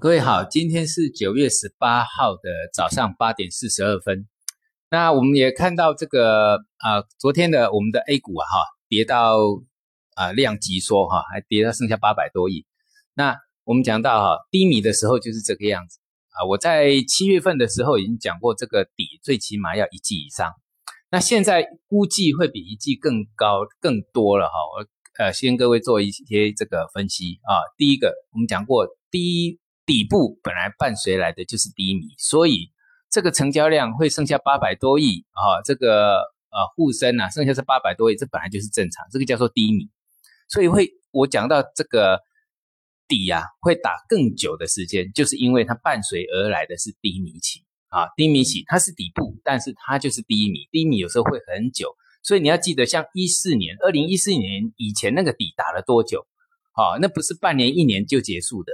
各位好，今天是九月十八号的早上八点四十二分。那我们也看到这个啊，昨天的我们的 A 股啊，哈，跌到啊量级缩哈，还跌到剩下八百多亿。那我们讲到哈低迷的时候就是这个样子啊。我在七月份的时候已经讲过，这个底最起码要一季以上。那现在估计会比一季更高更多了哈。我呃先各位做一些这个分析啊。第一个我们讲过，低底部本来伴随来的就是低迷，所以。这个成交量会剩下八百多亿啊，这个呃沪深啊，剩下是八百多亿，这本来就是正常，这个叫做低迷，所以会我讲到这个底啊，会打更久的时间，就是因为它伴随而来的是低迷期啊，低迷期它是底部，但是它就是低迷，低迷有时候会很久，所以你要记得，像一四年、二零一四年以前那个底打了多久？好，那不是半年、一年就结束的，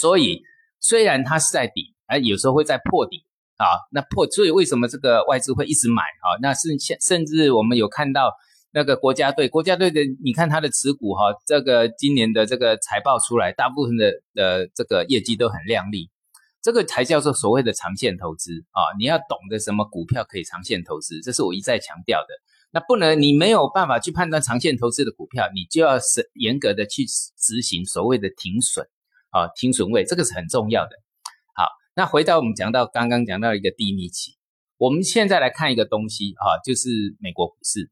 所以虽然它是在底，而有时候会在破底。啊，那破，所以为什么这个外资会一直买啊？那是现甚至我们有看到那个国家队，国家队的，你看它的持股哈，这个今年的这个财报出来，大部分的的这个业绩都很亮丽，这个才叫做所谓的长线投资啊！你要懂得什么股票可以长线投资，这是我一再强调的。那不能，你没有办法去判断长线投资的股票，你就要是严格的去执行所谓的停损啊，停损位，这个是很重要的。好那回到我们讲到刚刚讲到一个低迷期，我们现在来看一个东西哈，就是美国股市。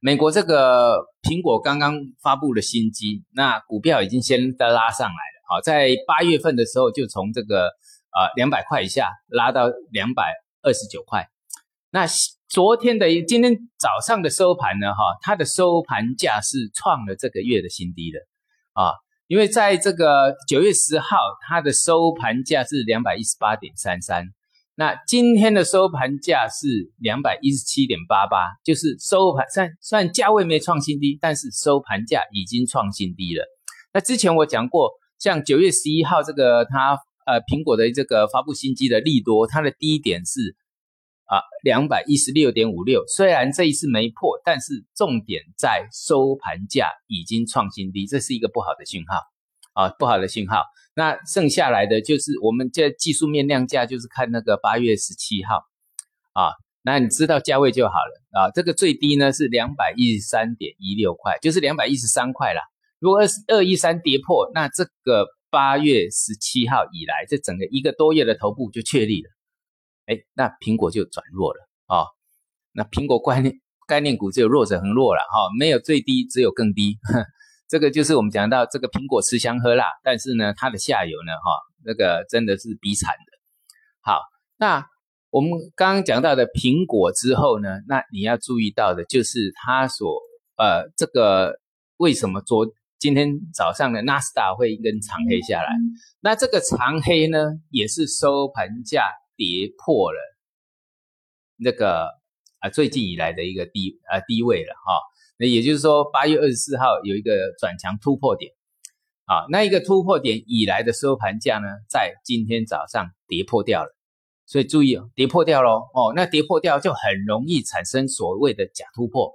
美国这个苹果刚刚发布了新机，那股票已经先拉上来了。好，在八月份的时候就从这个啊两百块以下拉到两百二十九块。那昨天的今天早上的收盘呢，哈，它的收盘价是创了这个月的新低的啊。因为在这个九月十号，它的收盘价是两百一十八点三三，那今天的收盘价是两百一十七点八八，就是收盘算算价位没创新低，但是收盘价已经创新低了。那之前我讲过，像九月十一号这个它呃苹果的这个发布新机的利多，它的低点是。啊，两百一十六点五六，虽然这一次没破，但是重点在收盘价已经创新低，这是一个不好的信号啊，不好的信号。那剩下来的就是我们这技术面量价，就是看那个八月十七号啊，那你知道价位就好了啊。这个最低呢是两百一十三点一六块，就是两百一十三块啦。如果二二一三跌破，那这个八月十七号以来，这整个一个多月的头部就确立了。哎，那苹果就转弱了啊！那苹果概念概念股只有弱者恒弱了哈，没有最低，只有更低。这个就是我们讲到这个苹果吃香喝辣，但是呢，它的下游呢，哈，那个真的是比惨的。好，那我们刚刚讲到的苹果之后呢，那你要注意到的就是它所呃，这个为什么昨今天早上的纳斯达会一根长黑下来？那这个长黑呢，也是收盘价。跌破了那个啊最近以来的一个低啊低位了哈，那也就是说八月二十四号有一个转强突破点啊，那一个突破点以来的收盘价呢，在今天早上跌破掉了，所以注意哦跌破掉喽哦，那跌破掉就很容易产生所谓的假突破，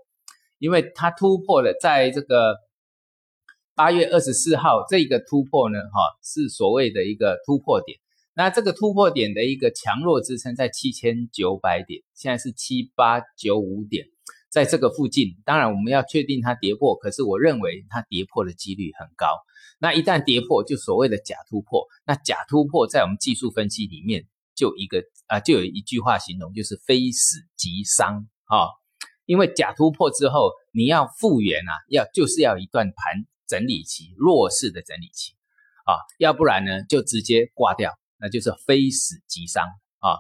因为它突破了在这个八月二十四号这个突破呢哈是所谓的一个突破点。那这个突破点的一个强弱支撑在七千九百点，现在是七八九五点，在这个附近。当然我们要确定它跌破，可是我认为它跌破的几率很高。那一旦跌破，就所谓的假突破。那假突破在我们技术分析里面就一个啊，就有一句话形容，就是非死即伤啊。因为假突破之后，你要复原啊，要就是要一段盘整理期，弱势的整理期啊，要不然呢就直接挂掉。那就是非死即伤啊，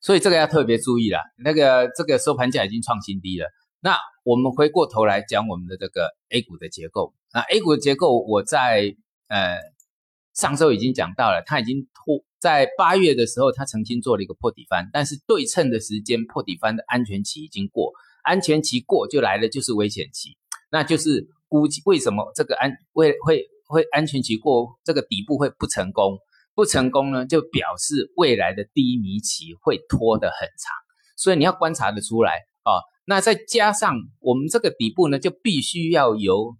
所以这个要特别注意了。那个这个收盘价已经创新低了。那我们回过头来讲我们的这个 A 股的结构。那 A 股的结构，我在呃上周已经讲到了，它已经破在八月的时候，它曾经做了一个破底翻，但是对称的时间破底翻的安全期已经过，安全期过就来了，就是危险期，那就是估计为什么这个安会会会安全期过，这个底部会不成功。不成功呢，就表示未来的低迷期会拖得很长，所以你要观察得出来啊。那再加上我们这个底部呢，就必须要由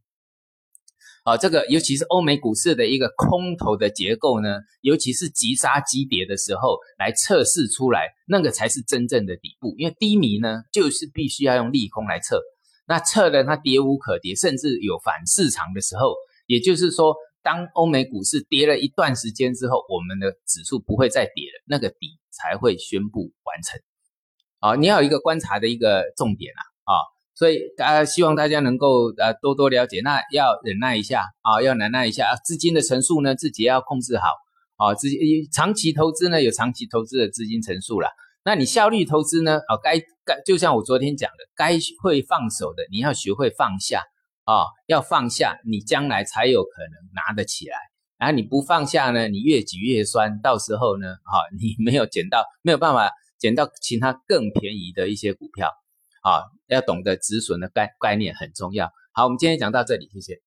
啊，这个尤其是欧美股市的一个空头的结构呢，尤其是急杀急跌的时候来测试出来，那个才是真正的底部。因为低迷呢，就是必须要用利空来测，那测了它跌无可跌，甚至有反市场的时候，也就是说，当欧美股市跌了一段时间之后，我们的指数不会再跌了，那个底才会宣布完成。啊，你要有一个观察的一个重点啊，啊。所以大家希望大家能够呃多多了解，那要忍耐一下啊，要忍耐一下啊，资金的层数呢自己要控制好啊，资金长期投资呢有长期投资的资金层数了，那你效率投资呢啊该该就像我昨天讲的，该会放手的你要学会放下啊，要放下，你将来才有可能拿得起来，然后你不放下呢，你越举越酸，到时候呢哈你没有捡到没有办法捡到其他更便宜的一些股票。啊，要懂得止损的概概念很重要。好，我们今天讲到这里，谢谢。